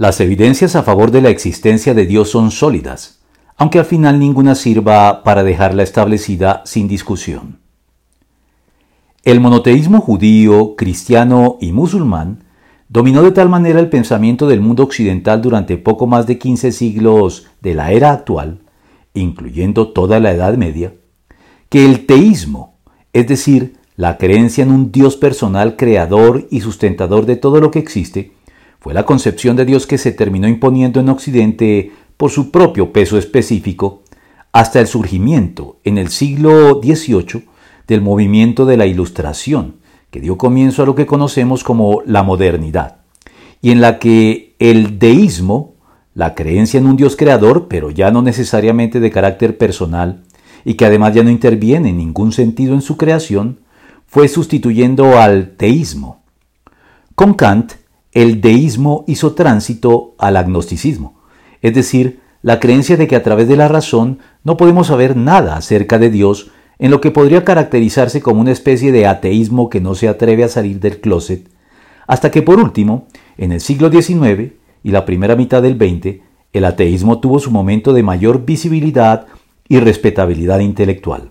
Las evidencias a favor de la existencia de Dios son sólidas, aunque al final ninguna sirva para dejarla establecida sin discusión. El monoteísmo judío, cristiano y musulmán dominó de tal manera el pensamiento del mundo occidental durante poco más de 15 siglos de la era actual, incluyendo toda la Edad Media, que el teísmo, es decir, la creencia en un Dios personal creador y sustentador de todo lo que existe, fue la concepción de Dios que se terminó imponiendo en Occidente por su propio peso específico hasta el surgimiento en el siglo XVIII del movimiento de la Ilustración, que dio comienzo a lo que conocemos como la modernidad, y en la que el deísmo, la creencia en un Dios creador, pero ya no necesariamente de carácter personal, y que además ya no interviene en ningún sentido en su creación, fue sustituyendo al teísmo. Con Kant, el deísmo hizo tránsito al agnosticismo, es decir, la creencia de que a través de la razón no podemos saber nada acerca de Dios en lo que podría caracterizarse como una especie de ateísmo que no se atreve a salir del closet, hasta que por último, en el siglo XIX y la primera mitad del XX, el ateísmo tuvo su momento de mayor visibilidad y respetabilidad intelectual.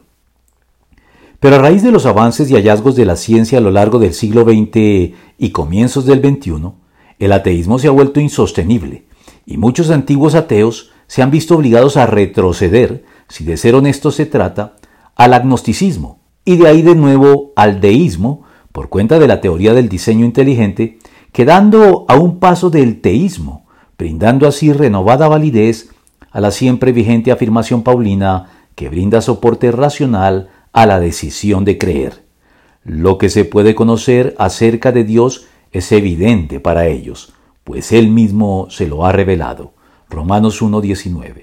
Pero a raíz de los avances y hallazgos de la ciencia a lo largo del siglo XX y comienzos del XXI, el ateísmo se ha vuelto insostenible y muchos antiguos ateos se han visto obligados a retroceder, si de ser honestos se trata, al agnosticismo y de ahí de nuevo al deísmo por cuenta de la teoría del diseño inteligente, quedando a un paso del teísmo, brindando así renovada validez a la siempre vigente afirmación paulina que brinda soporte racional a la decisión de creer. Lo que se puede conocer acerca de Dios es evidente para ellos, pues Él mismo se lo ha revelado. Romanos 1.19